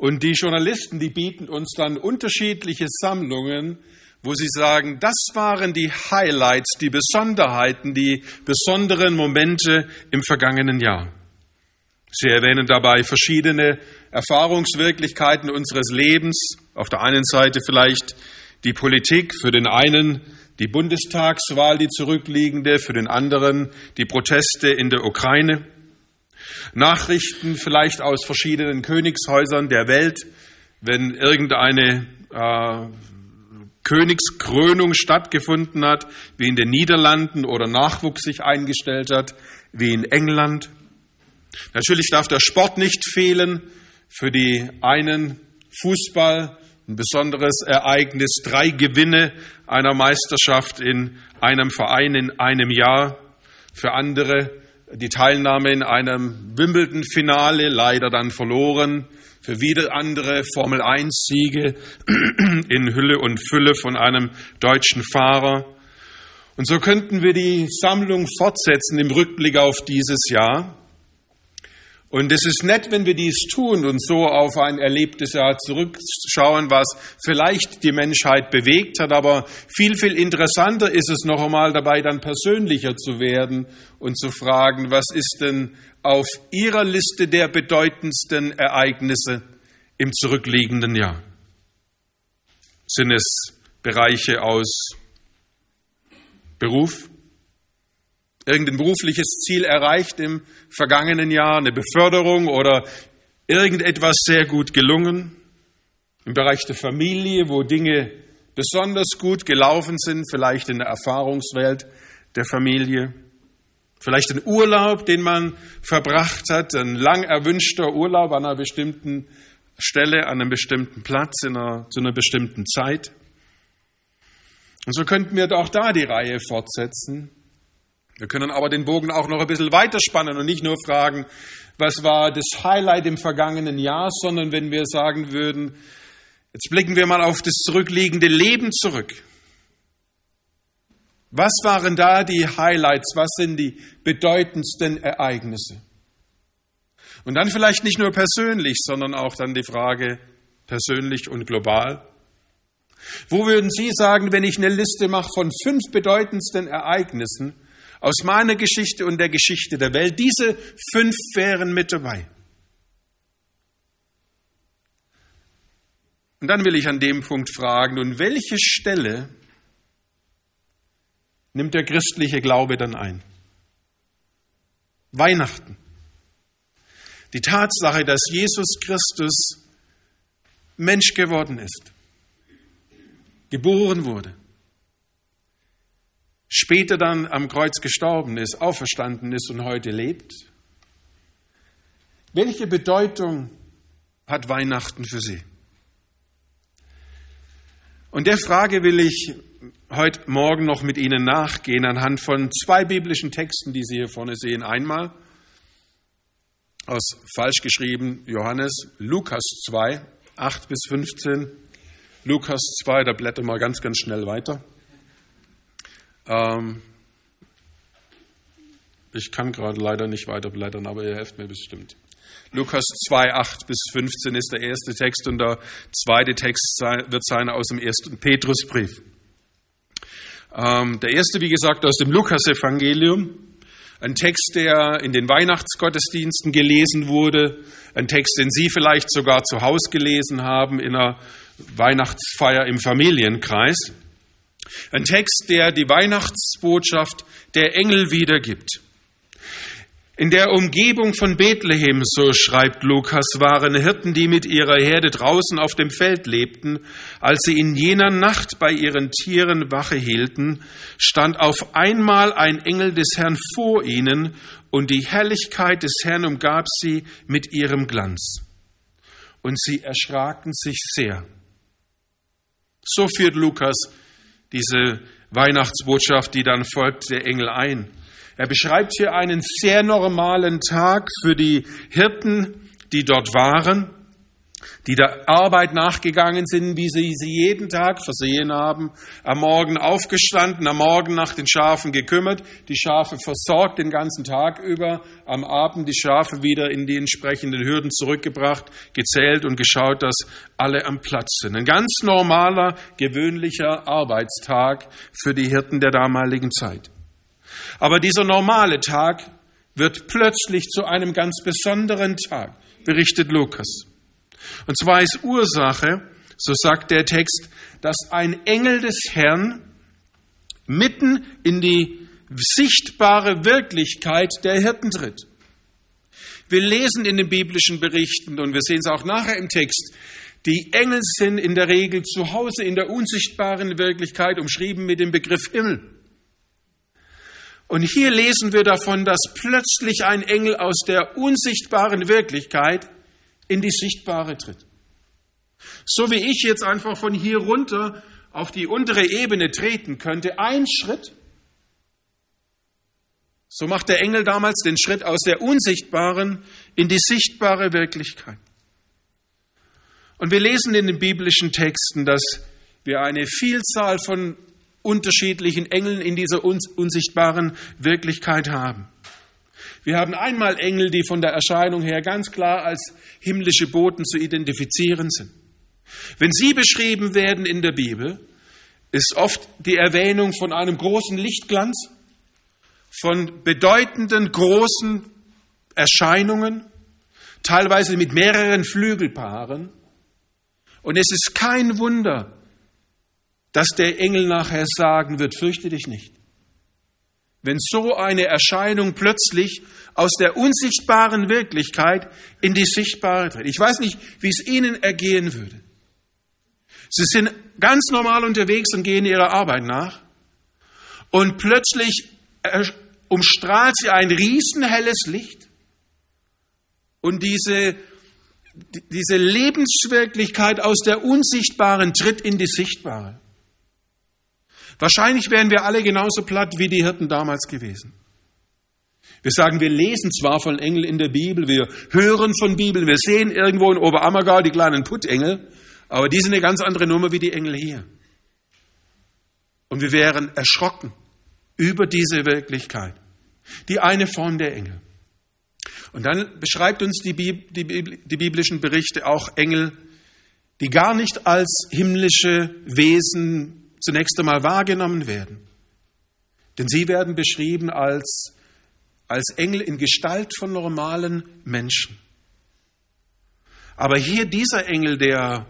Und die Journalisten, die bieten uns dann unterschiedliche Sammlungen, wo sie sagen, das waren die Highlights, die Besonderheiten, die besonderen Momente im vergangenen Jahr. Sie erwähnen dabei verschiedene Erfahrungswirklichkeiten unseres Lebens. Auf der einen Seite vielleicht die Politik, für den einen die Bundestagswahl, die zurückliegende, für den anderen die Proteste in der Ukraine. Nachrichten vielleicht aus verschiedenen Königshäusern der Welt, wenn irgendeine äh, Königskrönung stattgefunden hat, wie in den Niederlanden oder Nachwuchs sich eingestellt hat, wie in England. Natürlich darf der Sport nicht fehlen. Für die einen Fußball, ein besonderes Ereignis, drei Gewinne einer Meisterschaft in einem Verein in einem Jahr. Für andere die Teilnahme in einem Wimbledon-Finale, leider dann verloren. Für wieder andere Formel-1-Siege in Hülle und Fülle von einem deutschen Fahrer. Und so könnten wir die Sammlung fortsetzen im Rückblick auf dieses Jahr. Und es ist nett, wenn wir dies tun und so auf ein erlebtes Jahr zurückschauen, was vielleicht die Menschheit bewegt hat. Aber viel, viel interessanter ist es noch einmal dabei, dann persönlicher zu werden und zu fragen, was ist denn auf Ihrer Liste der bedeutendsten Ereignisse im zurückliegenden Jahr? Sind es Bereiche aus Beruf, irgendein berufliches Ziel erreicht im vergangenen Jahr, eine Beförderung oder irgendetwas sehr gut gelungen. Im Bereich der Familie, wo Dinge besonders gut gelaufen sind, vielleicht in der Erfahrungswelt der Familie. Vielleicht ein Urlaub, den man verbracht hat, ein lang erwünschter Urlaub an einer bestimmten Stelle, an einem bestimmten Platz, in einer, zu einer bestimmten Zeit. Und so könnten wir auch da die Reihe fortsetzen. Wir können aber den Bogen auch noch ein bisschen weiterspannen und nicht nur fragen, was war das Highlight im vergangenen Jahr, sondern wenn wir sagen würden, jetzt blicken wir mal auf das zurückliegende Leben zurück. Was waren da die Highlights? Was sind die bedeutendsten Ereignisse? Und dann vielleicht nicht nur persönlich, sondern auch dann die Frage persönlich und global. Wo würden Sie sagen, wenn ich eine Liste mache von fünf bedeutendsten Ereignissen, aus meiner Geschichte und der Geschichte der Welt. Diese fünf wären mit dabei. Und dann will ich an dem Punkt fragen, nun welche Stelle nimmt der christliche Glaube dann ein? Weihnachten. Die Tatsache, dass Jesus Christus Mensch geworden ist, geboren wurde, später dann am Kreuz gestorben ist, auferstanden ist und heute lebt? Welche Bedeutung hat Weihnachten für Sie? Und der Frage will ich heute Morgen noch mit Ihnen nachgehen anhand von zwei biblischen Texten, die Sie hier vorne sehen. Einmal aus falsch geschrieben Johannes, Lukas 2, 8 bis 15. Lukas 2, da blättern wir ganz, ganz schnell weiter. Ähm, ich kann gerade leider nicht weiterblättern, aber ihr helft mir bestimmt. Lukas 2, 8 bis 15 ist der erste Text und der zweite Text wird sein aus dem ersten Petrusbrief. Ähm, der erste, wie gesagt, aus dem Lukas-Evangelium. Ein Text, der in den Weihnachtsgottesdiensten gelesen wurde. Ein Text, den Sie vielleicht sogar zu Hause gelesen haben in einer Weihnachtsfeier im Familienkreis. Ein Text, der die Weihnachtsbotschaft der Engel wiedergibt. In der Umgebung von Bethlehem, so schreibt Lukas, waren Hirten, die mit ihrer Herde draußen auf dem Feld lebten. Als sie in jener Nacht bei ihren Tieren Wache hielten, stand auf einmal ein Engel des Herrn vor ihnen und die Herrlichkeit des Herrn umgab sie mit ihrem Glanz. Und sie erschraken sich sehr. So führt Lukas diese Weihnachtsbotschaft, die dann folgt, der Engel ein. Er beschreibt hier einen sehr normalen Tag für die Hirten, die dort waren. Die der Arbeit nachgegangen sind, wie sie sie jeden Tag versehen haben, am Morgen aufgestanden, am Morgen nach den Schafen gekümmert, die Schafe versorgt den ganzen Tag über, am Abend die Schafe wieder in die entsprechenden Hürden zurückgebracht, gezählt und geschaut, dass alle am Platz sind. Ein ganz normaler, gewöhnlicher Arbeitstag für die Hirten der damaligen Zeit. Aber dieser normale Tag wird plötzlich zu einem ganz besonderen Tag, berichtet Lukas. Und zwar ist Ursache, so sagt der Text, dass ein Engel des Herrn mitten in die sichtbare Wirklichkeit der Hirten tritt. Wir lesen in den biblischen Berichten und wir sehen es auch nachher im Text, die Engel sind in der Regel zu Hause in der unsichtbaren Wirklichkeit umschrieben mit dem Begriff Himmel. Und hier lesen wir davon, dass plötzlich ein Engel aus der unsichtbaren Wirklichkeit in die sichtbare tritt. So wie ich jetzt einfach von hier runter auf die untere Ebene treten könnte, ein Schritt, so macht der Engel damals den Schritt aus der unsichtbaren in die sichtbare Wirklichkeit. Und wir lesen in den biblischen Texten, dass wir eine Vielzahl von unterschiedlichen Engeln in dieser unsichtbaren Wirklichkeit haben. Wir haben einmal Engel, die von der Erscheinung her ganz klar als himmlische Boten zu identifizieren sind. Wenn sie beschrieben werden in der Bibel, ist oft die Erwähnung von einem großen Lichtglanz, von bedeutenden großen Erscheinungen, teilweise mit mehreren Flügelpaaren. Und es ist kein Wunder, dass der Engel nachher sagen wird, fürchte dich nicht. Wenn so eine Erscheinung plötzlich aus der unsichtbaren Wirklichkeit in die sichtbare tritt. Ich weiß nicht, wie es Ihnen ergehen würde. Sie sind ganz normal unterwegs und gehen ihrer Arbeit nach und plötzlich umstrahlt sie ein riesenhelles Licht und diese, diese Lebenswirklichkeit aus der unsichtbaren tritt in die sichtbare. Wahrscheinlich wären wir alle genauso platt wie die Hirten damals gewesen. Wir sagen, wir lesen zwar von Engeln in der Bibel, wir hören von Bibel, wir sehen irgendwo in Oberammergau die kleinen Puttengel, aber die sind eine ganz andere Nummer wie die Engel hier. Und wir wären erschrocken über diese Wirklichkeit, die eine Form der Engel. Und dann beschreibt uns die, Bib die, Bib die biblischen Berichte auch Engel, die gar nicht als himmlische Wesen zunächst einmal wahrgenommen werden. Denn sie werden beschrieben als, als Engel in Gestalt von normalen Menschen. Aber hier dieser Engel, der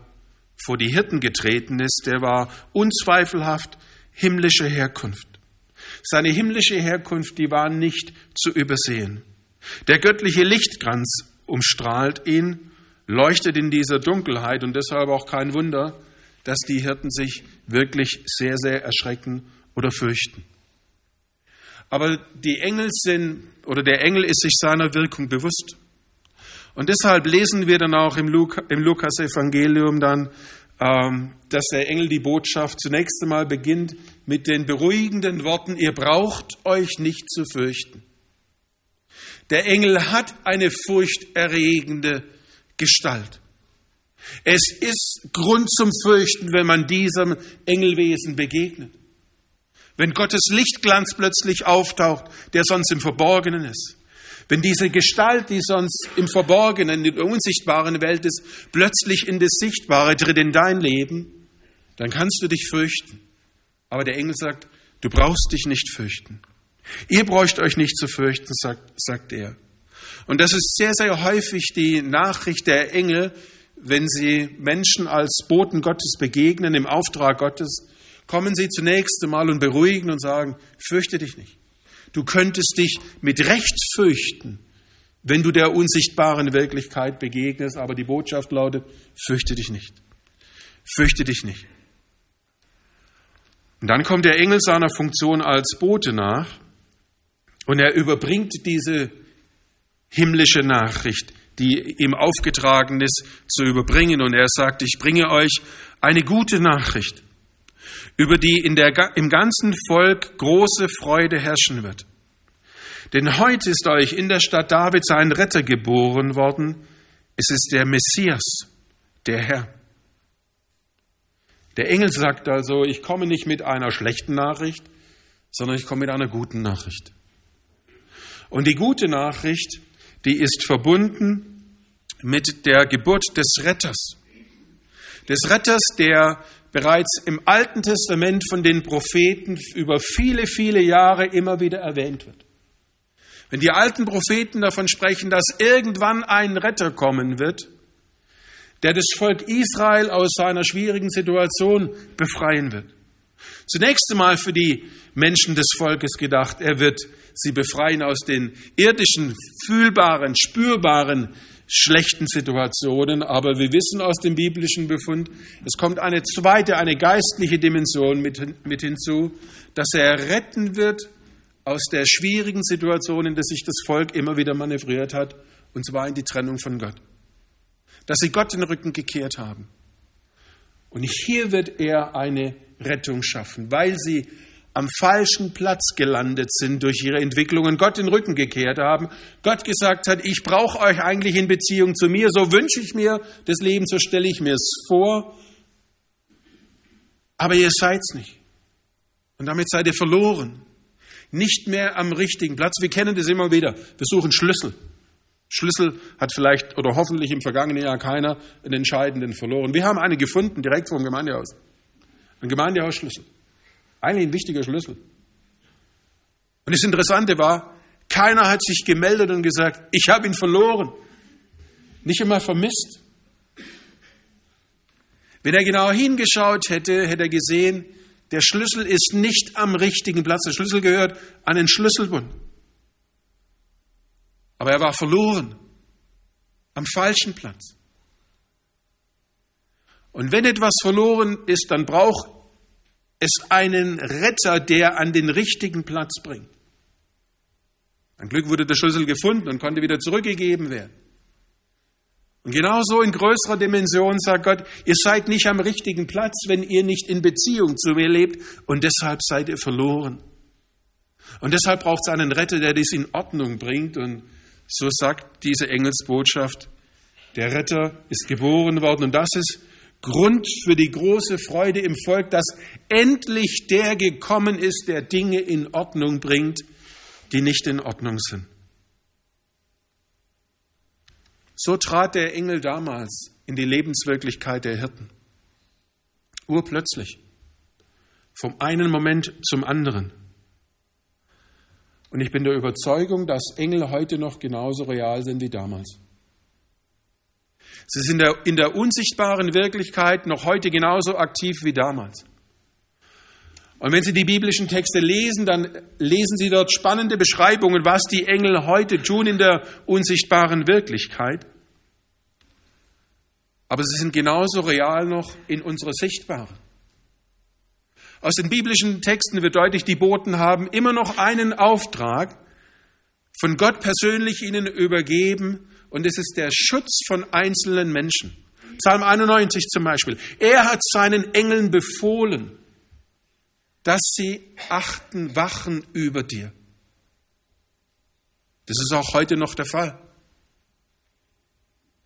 vor die Hirten getreten ist, der war unzweifelhaft himmlische Herkunft. Seine himmlische Herkunft, die war nicht zu übersehen. Der göttliche Lichtkranz umstrahlt ihn, leuchtet in dieser Dunkelheit und deshalb auch kein Wunder, dass die Hirten sich wirklich sehr, sehr erschrecken oder fürchten. Aber die Engel sind, oder der Engel ist sich seiner Wirkung bewusst. Und deshalb lesen wir dann auch im, Lukas-Evangelium dann, ähm, dass der Engel die Botschaft zunächst einmal beginnt mit den beruhigenden Worten, ihr braucht euch nicht zu fürchten. Der Engel hat eine furchterregende Gestalt. Es ist Grund zum Fürchten, wenn man diesem Engelwesen begegnet. Wenn Gottes Lichtglanz plötzlich auftaucht, der sonst im Verborgenen ist. Wenn diese Gestalt, die sonst im Verborgenen, in der unsichtbaren Welt ist, plötzlich in das Sichtbare tritt in dein Leben, dann kannst du dich fürchten. Aber der Engel sagt, du brauchst dich nicht fürchten. Ihr bräucht euch nicht zu fürchten, sagt, sagt er. Und das ist sehr, sehr häufig die Nachricht der Engel, wenn sie Menschen als Boten Gottes begegnen, im Auftrag Gottes, kommen sie zunächst einmal und beruhigen und sagen, fürchte dich nicht. Du könntest dich mit Recht fürchten, wenn du der unsichtbaren Wirklichkeit begegnest, aber die Botschaft lautet, fürchte dich nicht. Fürchte dich nicht. Und dann kommt der Engel seiner Funktion als Bote nach und er überbringt diese himmlische Nachricht die ihm aufgetragen ist, zu überbringen. Und er sagt, ich bringe euch eine gute Nachricht, über die in der, im ganzen Volk große Freude herrschen wird. Denn heute ist euch in der Stadt Davids ein Retter geboren worden. Es ist der Messias, der Herr. Der Engel sagt also, ich komme nicht mit einer schlechten Nachricht, sondern ich komme mit einer guten Nachricht. Und die gute Nachricht, die ist verbunden mit der Geburt des Retters. Des Retters, der bereits im Alten Testament von den Propheten über viele, viele Jahre immer wieder erwähnt wird. Wenn die alten Propheten davon sprechen, dass irgendwann ein Retter kommen wird, der das Volk Israel aus seiner schwierigen Situation befreien wird. Zunächst einmal für die Menschen des Volkes gedacht, er wird sie befreien aus den irdischen, fühlbaren, spürbaren, schlechten Situationen. Aber wir wissen aus dem biblischen Befund, es kommt eine zweite, eine geistliche Dimension mit, mit hinzu, dass er retten wird aus der schwierigen Situation, in der sich das Volk immer wieder manövriert hat, und zwar in die Trennung von Gott. Dass sie Gott den Rücken gekehrt haben. Und hier wird er eine Rettung schaffen, weil sie am falschen Platz gelandet sind durch ihre Entwicklungen, Gott den Rücken gekehrt haben, Gott gesagt hat, ich brauche euch eigentlich in Beziehung zu mir, so wünsche ich mir das Leben, so stelle ich mir es vor, aber ihr seid's nicht. Und damit seid ihr verloren. Nicht mehr am richtigen Platz. Wir kennen das immer wieder. Wir suchen Schlüssel. Schlüssel hat vielleicht oder hoffentlich im vergangenen Jahr keiner einen entscheidenden verloren. Wir haben einen gefunden, direkt vor dem Gemeindehaus. Ein Gemeindehausschlüssel. Eigentlich ein wichtiger Schlüssel. Und das Interessante war, keiner hat sich gemeldet und gesagt, ich habe ihn verloren. Nicht einmal vermisst. Wenn er genau hingeschaut hätte, hätte er gesehen, der Schlüssel ist nicht am richtigen Platz. Der Schlüssel gehört an den Schlüsselbund. Aber er war verloren. Am falschen Platz. Und wenn etwas verloren ist, dann braucht es einen Retter, der an den richtigen Platz bringt. Ein Glück wurde der Schlüssel gefunden und konnte wieder zurückgegeben werden. Und genauso in größerer Dimension sagt Gott, ihr seid nicht am richtigen Platz, wenn ihr nicht in Beziehung zu mir lebt und deshalb seid ihr verloren. Und deshalb braucht es einen Retter, der dies in Ordnung bringt und so sagt diese Engelsbotschaft, der Retter ist geboren worden und das ist Grund für die große Freude im Volk, dass endlich der gekommen ist, der Dinge in Ordnung bringt, die nicht in Ordnung sind. So trat der Engel damals in die Lebenswirklichkeit der Hirten. Urplötzlich. Vom einen Moment zum anderen. Und ich bin der Überzeugung, dass Engel heute noch genauso real sind wie damals. Sie sind in der unsichtbaren Wirklichkeit noch heute genauso aktiv wie damals. Und wenn Sie die biblischen Texte lesen, dann lesen Sie dort spannende Beschreibungen, was die Engel heute tun in der unsichtbaren Wirklichkeit. Aber sie sind genauso real noch in unserer sichtbaren. Aus den biblischen Texten wird deutlich, die Boten haben immer noch einen Auftrag, von Gott persönlich ihnen übergeben, und es ist der Schutz von einzelnen Menschen. Psalm 91 zum Beispiel. Er hat seinen Engeln befohlen, dass sie achten, wachen über dir. Das ist auch heute noch der Fall.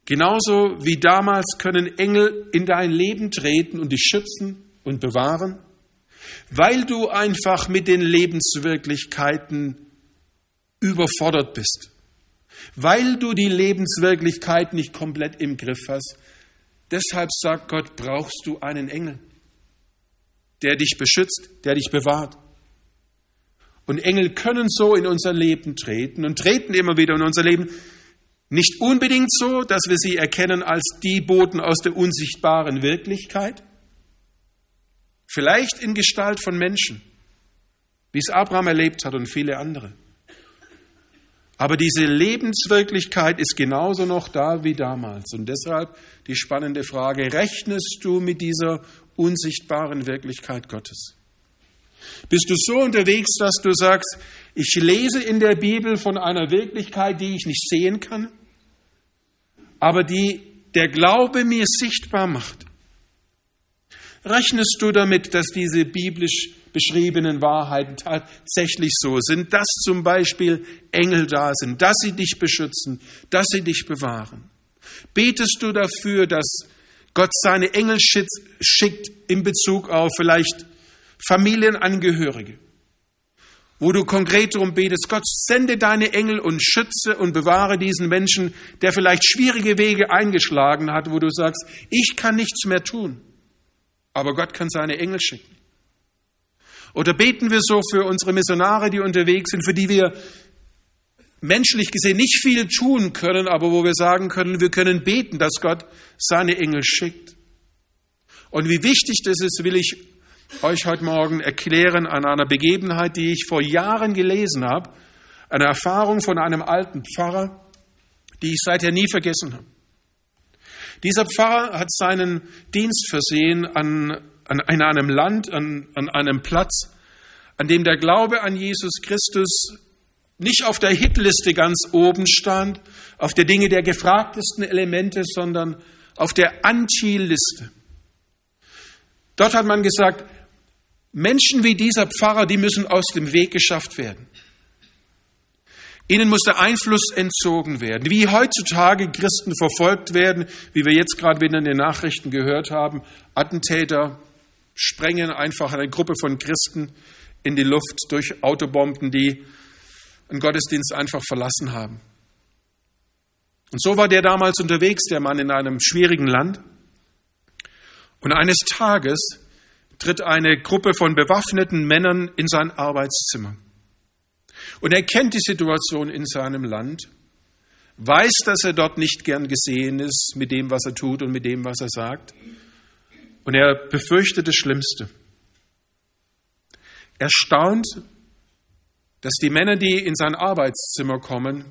Genauso wie damals können Engel in dein Leben treten und dich schützen und bewahren, weil du einfach mit den Lebenswirklichkeiten überfordert bist weil du die Lebenswirklichkeit nicht komplett im Griff hast. Deshalb sagt Gott, brauchst du einen Engel, der dich beschützt, der dich bewahrt. Und Engel können so in unser Leben treten und treten immer wieder in unser Leben. Nicht unbedingt so, dass wir sie erkennen als die Boten aus der unsichtbaren Wirklichkeit. Vielleicht in Gestalt von Menschen, wie es Abraham erlebt hat und viele andere. Aber diese Lebenswirklichkeit ist genauso noch da wie damals. Und deshalb die spannende Frage, rechnest du mit dieser unsichtbaren Wirklichkeit Gottes? Bist du so unterwegs, dass du sagst, ich lese in der Bibel von einer Wirklichkeit, die ich nicht sehen kann, aber die der Glaube mir sichtbar macht? Rechnest du damit, dass diese biblisch beschriebenen Wahrheiten tatsächlich so sind, dass zum Beispiel Engel da sind, dass sie dich beschützen, dass sie dich bewahren? Betest du dafür, dass Gott seine Engel schickt in Bezug auf vielleicht Familienangehörige, wo du konkret darum betest, Gott sende deine Engel und schütze und bewahre diesen Menschen, der vielleicht schwierige Wege eingeschlagen hat, wo du sagst, ich kann nichts mehr tun, aber Gott kann seine Engel schicken. Oder beten wir so für unsere Missionare, die unterwegs sind, für die wir menschlich gesehen nicht viel tun können, aber wo wir sagen können, wir können beten, dass Gott seine Engel schickt. Und wie wichtig das ist, will ich euch heute Morgen erklären an einer Begebenheit, die ich vor Jahren gelesen habe, eine Erfahrung von einem alten Pfarrer, die ich seither nie vergessen habe. Dieser Pfarrer hat seinen Dienst versehen an, an, in einem Land, an, an einem Platz, an dem der Glaube an Jesus Christus nicht auf der Hitliste ganz oben stand, auf der Dinge der gefragtesten Elemente, sondern auf der Anti-Liste. Dort hat man gesagt, Menschen wie dieser Pfarrer, die müssen aus dem Weg geschafft werden. Ihnen muss der Einfluss entzogen werden. Wie heutzutage Christen verfolgt werden, wie wir jetzt gerade wieder in den Nachrichten gehört haben, Attentäter sprengen einfach eine Gruppe von Christen in die Luft durch Autobomben, die einen Gottesdienst einfach verlassen haben. Und so war der damals unterwegs, der Mann in einem schwierigen Land. Und eines Tages tritt eine Gruppe von bewaffneten Männern in sein Arbeitszimmer. Und er kennt die Situation in seinem Land, weiß, dass er dort nicht gern gesehen ist mit dem, was er tut und mit dem, was er sagt. Und er befürchtet das Schlimmste. Er staunt, dass die Männer, die in sein Arbeitszimmer kommen,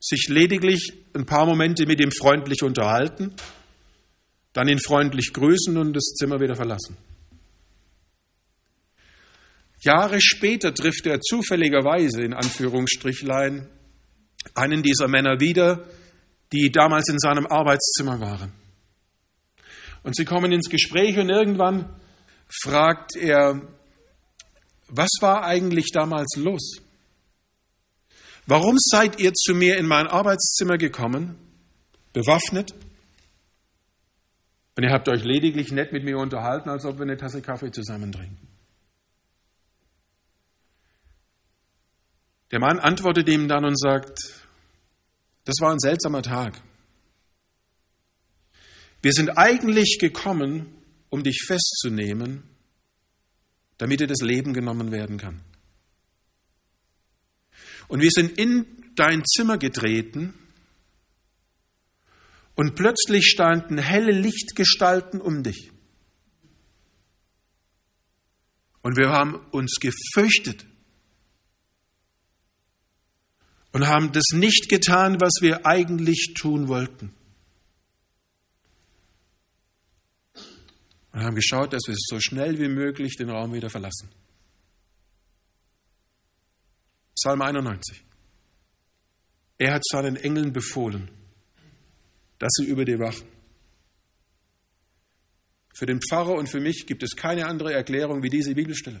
sich lediglich ein paar Momente mit ihm freundlich unterhalten, dann ihn freundlich grüßen und das Zimmer wieder verlassen. Jahre später trifft er zufälligerweise in Anführungsstrichlein einen dieser Männer wieder, die damals in seinem Arbeitszimmer waren. Und sie kommen ins Gespräch und irgendwann fragt er, was war eigentlich damals los? Warum seid ihr zu mir in mein Arbeitszimmer gekommen, bewaffnet? Und ihr habt euch lediglich nett mit mir unterhalten, als ob wir eine Tasse Kaffee zusammen trinken. Der Mann antwortet ihm dann und sagt, das war ein seltsamer Tag. Wir sind eigentlich gekommen, um dich festzunehmen damit dir das Leben genommen werden kann. Und wir sind in dein Zimmer getreten und plötzlich standen helle Lichtgestalten um dich. Und wir haben uns gefürchtet und haben das nicht getan, was wir eigentlich tun wollten. Und haben geschaut, dass wir so schnell wie möglich den Raum wieder verlassen. Psalm 91. Er hat seinen Engeln befohlen, dass sie über dir wachen. Für den Pfarrer und für mich gibt es keine andere Erklärung wie diese Bibelstelle.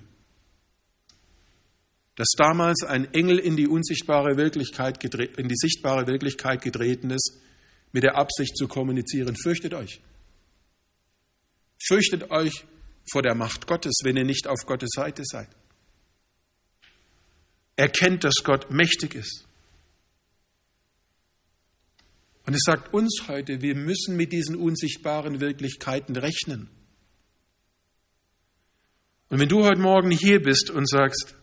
Dass damals ein Engel in die unsichtbare Wirklichkeit, in die sichtbare Wirklichkeit getreten ist, mit der Absicht zu kommunizieren. Fürchtet euch. Fürchtet euch vor der Macht Gottes, wenn ihr nicht auf Gottes Seite seid. Erkennt, dass Gott mächtig ist. Und es sagt uns heute, wir müssen mit diesen unsichtbaren Wirklichkeiten rechnen. Und wenn du heute Morgen hier bist und sagst,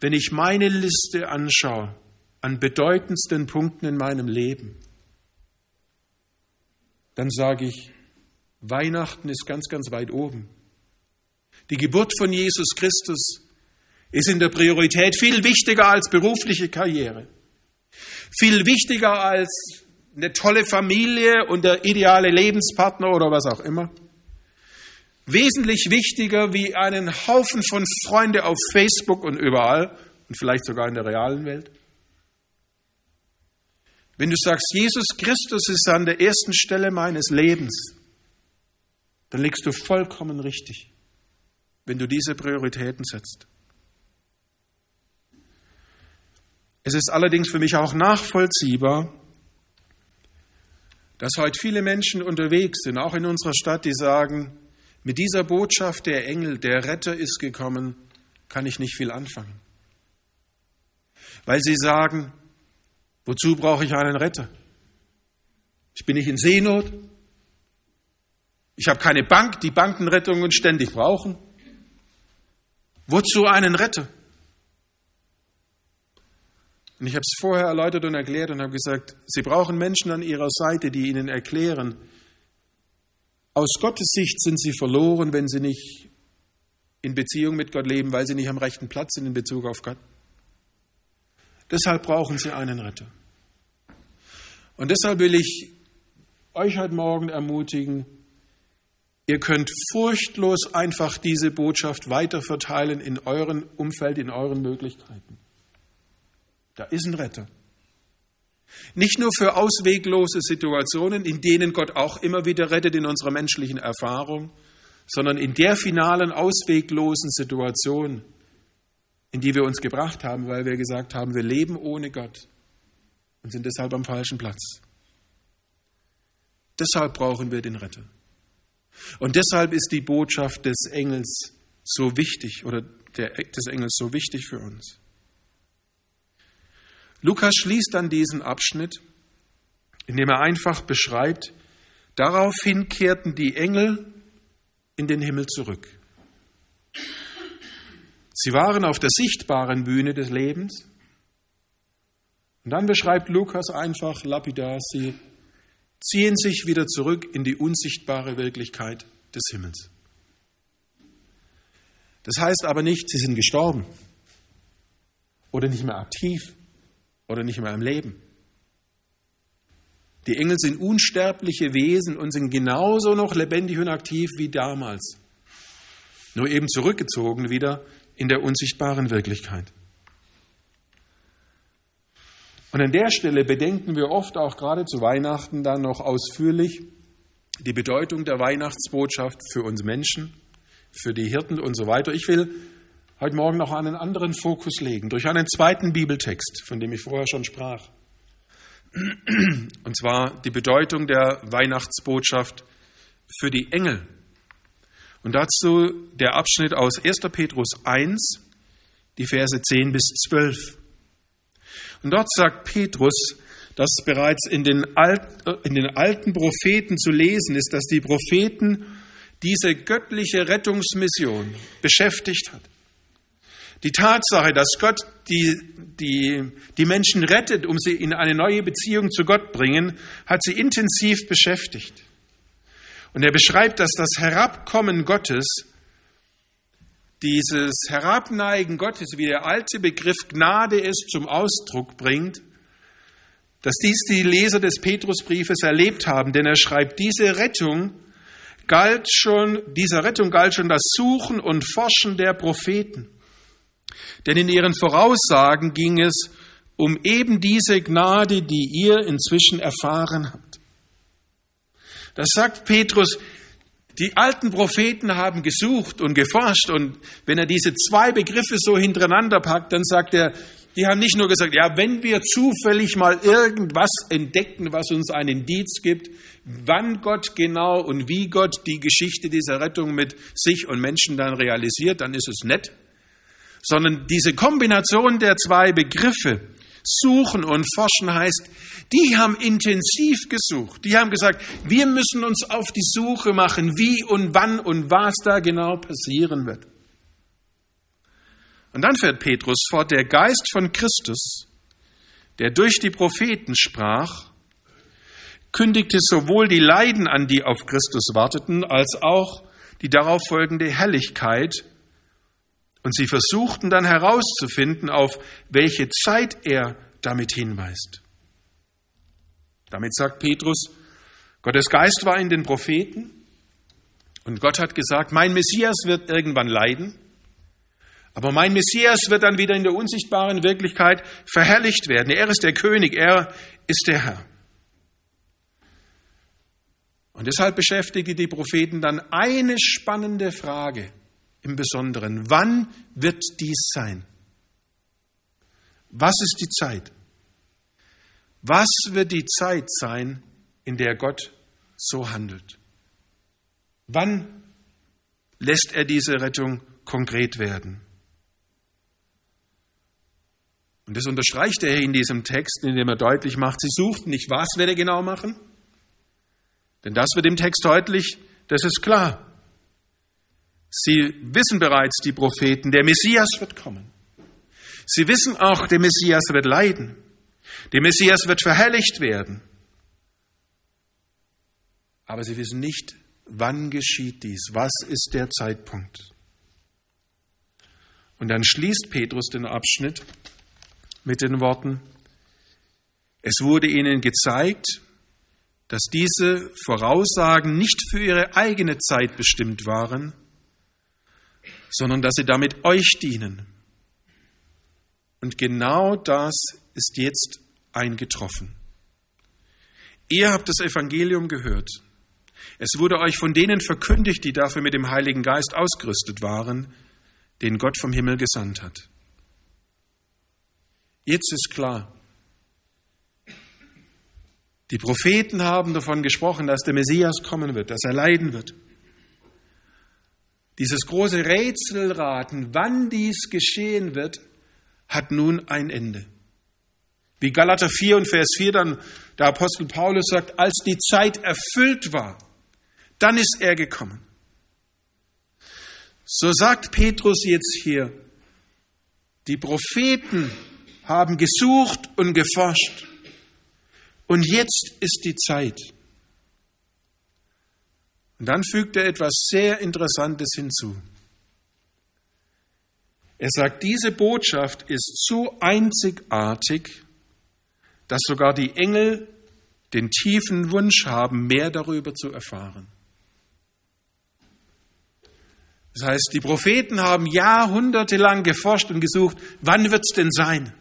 wenn ich meine Liste anschaue an bedeutendsten Punkten in meinem Leben, dann sage ich, Weihnachten ist ganz, ganz weit oben. Die Geburt von Jesus Christus ist in der Priorität viel wichtiger als berufliche Karriere, viel wichtiger als eine tolle Familie und der ideale Lebenspartner oder was auch immer. Wesentlich wichtiger wie einen Haufen von Freunde auf Facebook und überall und vielleicht sogar in der realen Welt. Wenn du sagst, Jesus Christus ist an der ersten Stelle meines Lebens, dann liegst du vollkommen richtig, wenn du diese Prioritäten setzt. Es ist allerdings für mich auch nachvollziehbar, dass heute viele Menschen unterwegs sind, auch in unserer Stadt, die sagen, mit dieser Botschaft der Engel, der Retter ist gekommen, kann ich nicht viel anfangen. Weil sie sagen, wozu brauche ich einen Retter? Ich bin nicht in Seenot. Ich habe keine Bank, die Bankenrettungen ständig brauchen. Wozu einen Retter? Und ich habe es vorher erläutert und erklärt und habe gesagt, Sie brauchen Menschen an Ihrer Seite, die Ihnen erklären, aus Gottes Sicht sind Sie verloren, wenn Sie nicht in Beziehung mit Gott leben, weil Sie nicht am rechten Platz sind in Bezug auf Gott. Deshalb brauchen Sie einen Retter. Und deshalb will ich euch heute Morgen ermutigen, ihr könnt furchtlos einfach diese Botschaft weiterverteilen in eurem Umfeld, in euren Möglichkeiten. Da ist ein Retter. Nicht nur für ausweglose Situationen, in denen Gott auch immer wieder rettet in unserer menschlichen Erfahrung, sondern in der finalen ausweglosen Situation, in die wir uns gebracht haben, weil wir gesagt haben, wir leben ohne Gott und sind deshalb am falschen Platz. Deshalb brauchen wir den Retter. Und deshalb ist die Botschaft des Engels so wichtig oder der, des Engels so wichtig für uns. Lukas schließt dann diesen Abschnitt, indem er einfach beschreibt, daraufhin kehrten die Engel in den Himmel zurück. Sie waren auf der sichtbaren Bühne des Lebens. Und dann beschreibt Lukas einfach lapidar, sie ziehen sich wieder zurück in die unsichtbare Wirklichkeit des Himmels. Das heißt aber nicht, sie sind gestorben oder nicht mehr aktiv oder nicht mehr im Leben. Die Engel sind unsterbliche Wesen und sind genauso noch lebendig und aktiv wie damals, nur eben zurückgezogen wieder in der unsichtbaren Wirklichkeit. Und an der Stelle bedenken wir oft auch gerade zu Weihnachten dann noch ausführlich die Bedeutung der Weihnachtsbotschaft für uns Menschen, für die Hirten und so weiter. Ich will heute Morgen noch einen anderen Fokus legen, durch einen zweiten Bibeltext, von dem ich vorher schon sprach. Und zwar die Bedeutung der Weihnachtsbotschaft für die Engel. Und dazu der Abschnitt aus 1. Petrus 1, die Verse 10 bis 12. Und dort sagt Petrus, dass bereits in den, alten, in den alten Propheten zu lesen ist, dass die Propheten diese göttliche Rettungsmission beschäftigt hat. Die Tatsache, dass Gott die, die, die Menschen rettet, um sie in eine neue Beziehung zu Gott bringen, hat sie intensiv beschäftigt. Und er beschreibt, dass das Herabkommen Gottes, dieses Herabneigen Gottes, wie der alte Begriff Gnade ist, zum Ausdruck bringt, dass dies die Leser des Petrusbriefes erlebt haben, denn er schreibt, diese Rettung galt schon, dieser Rettung galt schon das Suchen und Forschen der Propheten. Denn in ihren Voraussagen ging es um eben diese Gnade, die ihr inzwischen erfahren habt. Das sagt Petrus, die alten Propheten haben gesucht und geforscht und wenn er diese zwei Begriffe so hintereinander packt, dann sagt er, die haben nicht nur gesagt, ja, wenn wir zufällig mal irgendwas entdecken, was uns ein Indiz gibt, wann Gott genau und wie Gott die Geschichte dieser Rettung mit sich und Menschen dann realisiert, dann ist es nett. Sondern diese Kombination der zwei Begriffe, suchen und forschen heißt, die haben intensiv gesucht. Die haben gesagt, wir müssen uns auf die Suche machen, wie und wann und was da genau passieren wird. Und dann fährt Petrus fort, der Geist von Christus, der durch die Propheten sprach, kündigte sowohl die Leiden an, die auf Christus warteten, als auch die darauf folgende Herrlichkeit und sie versuchten dann herauszufinden, auf welche Zeit er damit hinweist. Damit sagt Petrus, Gottes Geist war in den Propheten und Gott hat gesagt, mein Messias wird irgendwann leiden, aber mein Messias wird dann wieder in der unsichtbaren Wirklichkeit verherrlicht werden. Er ist der König, er ist der Herr. Und deshalb beschäftige die Propheten dann eine spannende Frage im Besonderen. Wann wird dies sein? Was ist die Zeit? Was wird die Zeit sein, in der Gott so handelt. Wann lässt er diese Rettung konkret werden? Und das unterstreicht er in diesem Text, indem er deutlich macht, sie suchten nicht, was wird er genau machen? Denn das wird im Text deutlich, das ist klar. Sie wissen bereits, die Propheten, der Messias wird kommen. Sie wissen auch, der Messias wird leiden. Der Messias wird verherrlicht werden. Aber sie wissen nicht, wann geschieht dies, was ist der Zeitpunkt. Und dann schließt Petrus den Abschnitt mit den Worten, es wurde ihnen gezeigt, dass diese Voraussagen nicht für ihre eigene Zeit bestimmt waren, sondern dass sie damit euch dienen. Und genau das ist jetzt eingetroffen. Ihr habt das Evangelium gehört. Es wurde euch von denen verkündigt, die dafür mit dem Heiligen Geist ausgerüstet waren, den Gott vom Himmel gesandt hat. Jetzt ist klar. Die Propheten haben davon gesprochen, dass der Messias kommen wird, dass er leiden wird. Dieses große Rätselraten, wann dies geschehen wird, hat nun ein Ende. Wie Galater 4 und Vers 4 dann der Apostel Paulus sagt, als die Zeit erfüllt war, dann ist er gekommen. So sagt Petrus jetzt hier, die Propheten haben gesucht und geforscht. Und jetzt ist die Zeit. Und dann fügt er etwas sehr Interessantes hinzu. Er sagt, diese Botschaft ist so einzigartig, dass sogar die Engel den tiefen Wunsch haben, mehr darüber zu erfahren. Das heißt, die Propheten haben jahrhundertelang geforscht und gesucht, wann wird es denn sein?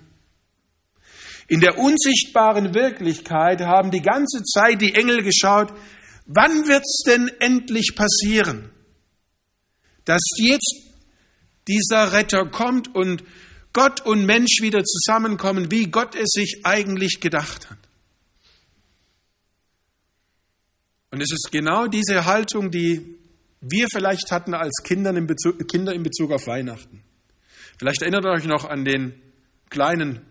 In der unsichtbaren Wirklichkeit haben die ganze Zeit die Engel geschaut, wann wird's denn endlich passieren, dass jetzt dieser Retter kommt und Gott und Mensch wieder zusammenkommen, wie Gott es sich eigentlich gedacht hat. Und es ist genau diese Haltung, die wir vielleicht hatten als Kinder in Bezug, Kinder in Bezug auf Weihnachten. Vielleicht erinnert ihr euch noch an den kleinen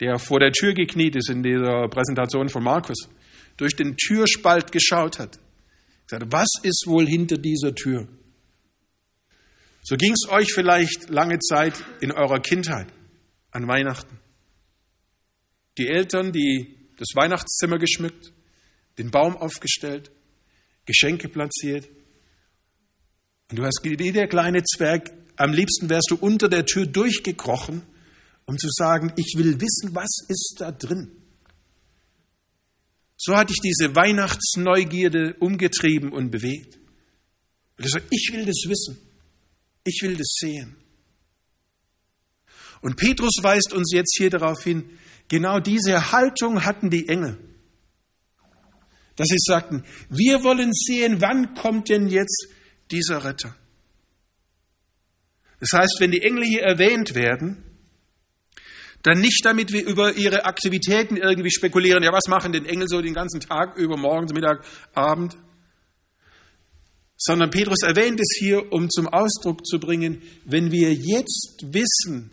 der vor der Tür gekniet ist in dieser Präsentation von Markus, durch den Türspalt geschaut hat. Gesagt, was ist wohl hinter dieser Tür? So ging es euch vielleicht lange Zeit in eurer Kindheit an Weihnachten. Die Eltern, die das Weihnachtszimmer geschmückt, den Baum aufgestellt, Geschenke platziert. Und du hast wie der kleine Zwerg, am liebsten wärst du unter der Tür durchgekrochen um zu sagen, ich will wissen, was ist da drin. So hatte ich diese Weihnachtsneugierde umgetrieben und bewegt. Und ich, ich will das wissen. Ich will das sehen. Und Petrus weist uns jetzt hier darauf hin, genau diese Haltung hatten die Engel. Dass sie sagten, wir wollen sehen, wann kommt denn jetzt dieser Retter. Das heißt, wenn die Engel hier erwähnt werden, dann nicht damit wir über ihre Aktivitäten irgendwie spekulieren, ja, was machen denn Engel so den ganzen Tag über, morgens, Mittag, Abend, sondern Petrus erwähnt es hier, um zum Ausdruck zu bringen, wenn wir jetzt wissen,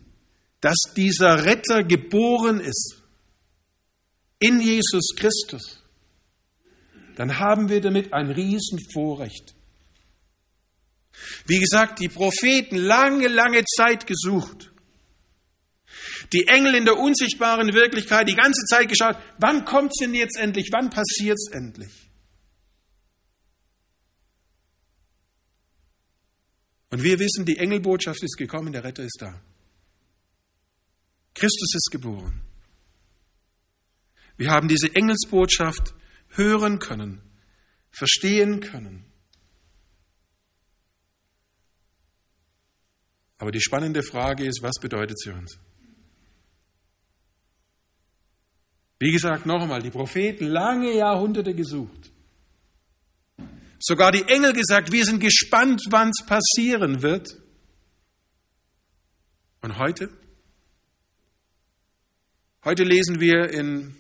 dass dieser Retter geboren ist in Jesus Christus, dann haben wir damit ein Riesenvorrecht. Wie gesagt, die Propheten lange, lange Zeit gesucht die Engel in der unsichtbaren Wirklichkeit die ganze Zeit geschaut, wann kommt es denn jetzt endlich, wann passiert es endlich? Und wir wissen, die Engelbotschaft ist gekommen, der Retter ist da. Christus ist geboren. Wir haben diese Engelsbotschaft hören können, verstehen können. Aber die spannende Frage ist, was bedeutet sie uns? Wie gesagt, noch einmal, die Propheten lange Jahrhunderte gesucht. Sogar die Engel gesagt, wir sind gespannt, wann es passieren wird. Und heute? Heute lesen wir in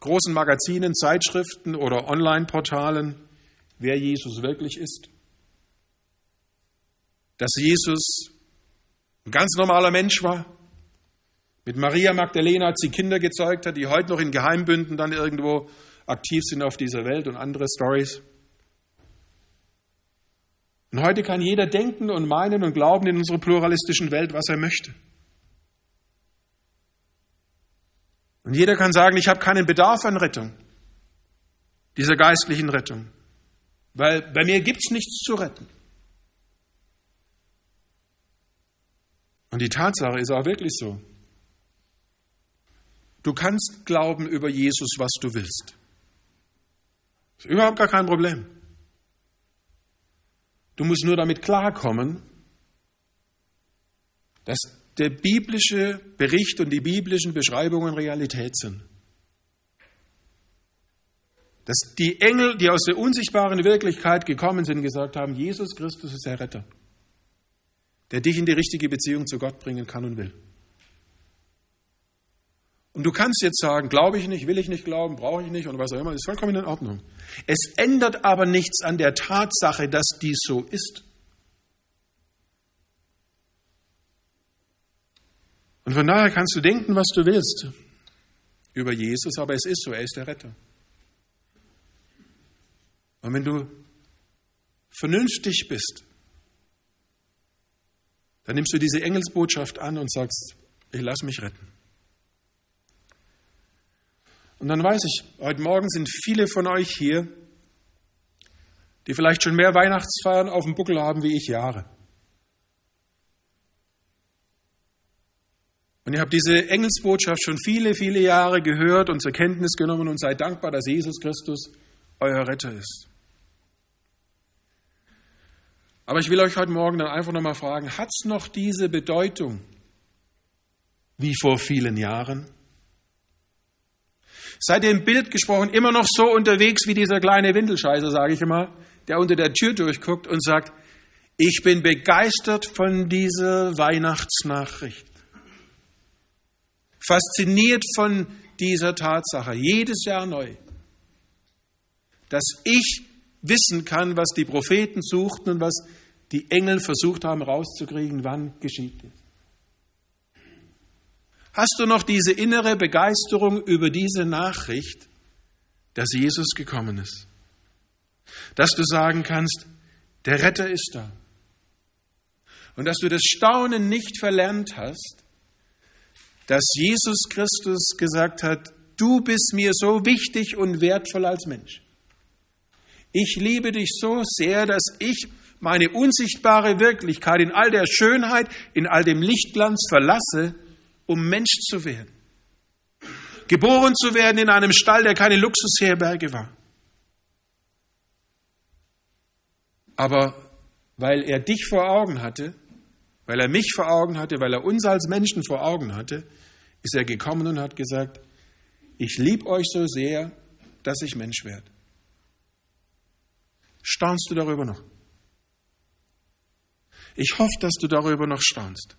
großen Magazinen, Zeitschriften oder Online-Portalen, wer Jesus wirklich ist. Dass Jesus ein ganz normaler Mensch war. Mit Maria Magdalena, als sie Kinder gezeugt hat, die heute noch in Geheimbünden dann irgendwo aktiv sind auf dieser Welt und andere Stories. Und heute kann jeder denken und meinen und glauben in unserer pluralistischen Welt, was er möchte. Und jeder kann sagen, ich habe keinen Bedarf an Rettung, dieser geistlichen Rettung, weil bei mir gibt es nichts zu retten. Und die Tatsache ist auch wirklich so. Du kannst glauben über Jesus, was du willst. Ist überhaupt gar kein Problem. Du musst nur damit klarkommen, dass der biblische Bericht und die biblischen Beschreibungen Realität sind. Dass die Engel, die aus der unsichtbaren Wirklichkeit gekommen sind, gesagt haben, Jesus Christus ist der Retter, der dich in die richtige Beziehung zu Gott bringen kann und will. Und du kannst jetzt sagen, glaube ich nicht, will ich nicht glauben, brauche ich nicht und was auch immer, ist vollkommen in Ordnung. Es ändert aber nichts an der Tatsache, dass dies so ist. Und von daher kannst du denken, was du willst über Jesus, aber es ist so, er ist der Retter. Und wenn du vernünftig bist, dann nimmst du diese Engelsbotschaft an und sagst, ich lass mich retten. Und dann weiß ich, heute Morgen sind viele von euch hier, die vielleicht schon mehr Weihnachtsfeiern auf dem Buckel haben wie ich Jahre. Und ihr habt diese Engelsbotschaft schon viele, viele Jahre gehört und zur Kenntnis genommen und seid dankbar, dass Jesus Christus euer Retter ist. Aber ich will euch heute Morgen dann einfach nochmal fragen, hat es noch diese Bedeutung wie vor vielen Jahren? Ihr im Bild gesprochen immer noch so unterwegs wie dieser kleine Windelscheißer, sage ich immer, der unter der Tür durchguckt und sagt, ich bin begeistert von dieser Weihnachtsnachricht. Fasziniert von dieser Tatsache, jedes Jahr neu, dass ich wissen kann, was die Propheten suchten und was die Engel versucht haben rauszukriegen, wann geschieht es. Hast du noch diese innere Begeisterung über diese Nachricht, dass Jesus gekommen ist? Dass du sagen kannst, der Retter ist da. Und dass du das Staunen nicht verlernt hast, dass Jesus Christus gesagt hat, du bist mir so wichtig und wertvoll als Mensch. Ich liebe dich so sehr, dass ich meine unsichtbare Wirklichkeit in all der Schönheit, in all dem Lichtglanz verlasse um Mensch zu werden. Geboren zu werden in einem Stall, der keine Luxusherberge war. Aber weil er dich vor Augen hatte, weil er mich vor Augen hatte, weil er uns als Menschen vor Augen hatte, ist er gekommen und hat gesagt, ich liebe euch so sehr, dass ich Mensch werde. Staunst du darüber noch? Ich hoffe, dass du darüber noch staunst.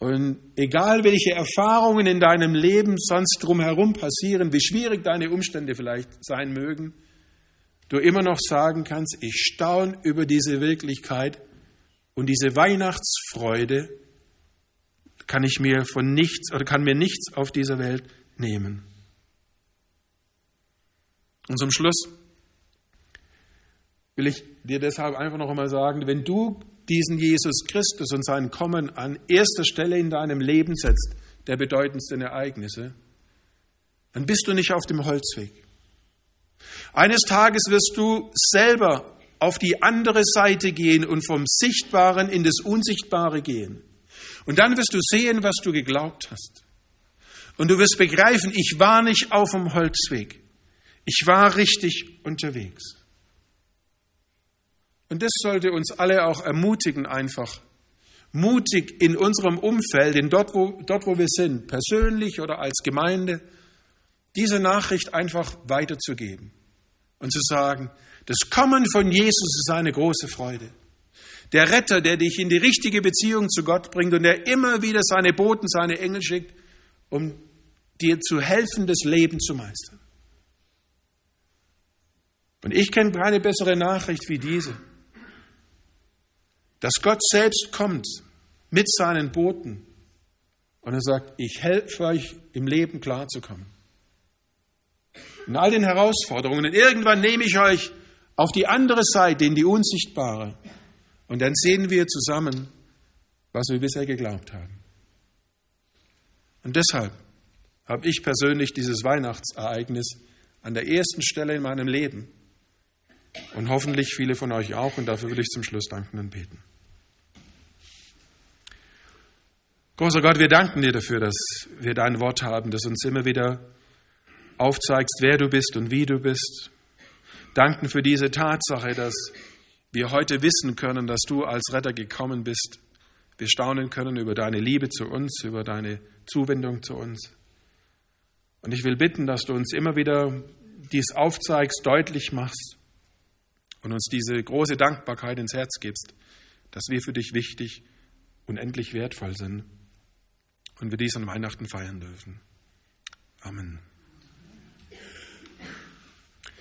Und egal welche Erfahrungen in deinem Leben sonst drumherum passieren, wie schwierig deine Umstände vielleicht sein mögen, du immer noch sagen kannst, ich staune über diese Wirklichkeit und diese Weihnachtsfreude kann ich mir von nichts oder kann mir nichts auf dieser Welt nehmen. Und zum Schluss will ich dir deshalb einfach noch einmal sagen, wenn du diesen Jesus Christus und sein Kommen an erster Stelle in deinem Leben setzt, der bedeutendsten Ereignisse, dann bist du nicht auf dem Holzweg. Eines Tages wirst du selber auf die andere Seite gehen und vom Sichtbaren in das Unsichtbare gehen. Und dann wirst du sehen, was du geglaubt hast. Und du wirst begreifen, ich war nicht auf dem Holzweg. Ich war richtig unterwegs. Und das sollte uns alle auch ermutigen, einfach mutig in unserem Umfeld, in dort, wo, dort, wo wir sind, persönlich oder als Gemeinde, diese Nachricht einfach weiterzugeben und zu sagen, das Kommen von Jesus ist eine große Freude. Der Retter, der dich in die richtige Beziehung zu Gott bringt und der immer wieder seine Boten, seine Engel schickt, um dir zu helfen, das Leben zu meistern. Und ich kenne keine bessere Nachricht wie diese, dass Gott selbst kommt mit seinen Boten und er sagt, ich helfe euch im Leben klarzukommen. In all den Herausforderungen. Und irgendwann nehme ich euch auf die andere Seite, in die unsichtbare. Und dann sehen wir zusammen, was wir bisher geglaubt haben. Und deshalb habe ich persönlich dieses Weihnachtsereignis an der ersten Stelle in meinem Leben und hoffentlich viele von euch auch. Und dafür will ich zum Schluss danken und beten. Großer Gott, wir danken dir dafür, dass wir dein Wort haben, das uns immer wieder aufzeigst, wer du bist und wie du bist. Danken für diese Tatsache, dass wir heute wissen können, dass du als Retter gekommen bist. Wir staunen können über deine Liebe zu uns, über deine Zuwendung zu uns. Und ich will bitten, dass du uns immer wieder dies aufzeigst, deutlich machst und uns diese große Dankbarkeit ins Herz gibst, dass wir für dich wichtig und endlich wertvoll sind und wir dies an Weihnachten feiern dürfen. Amen.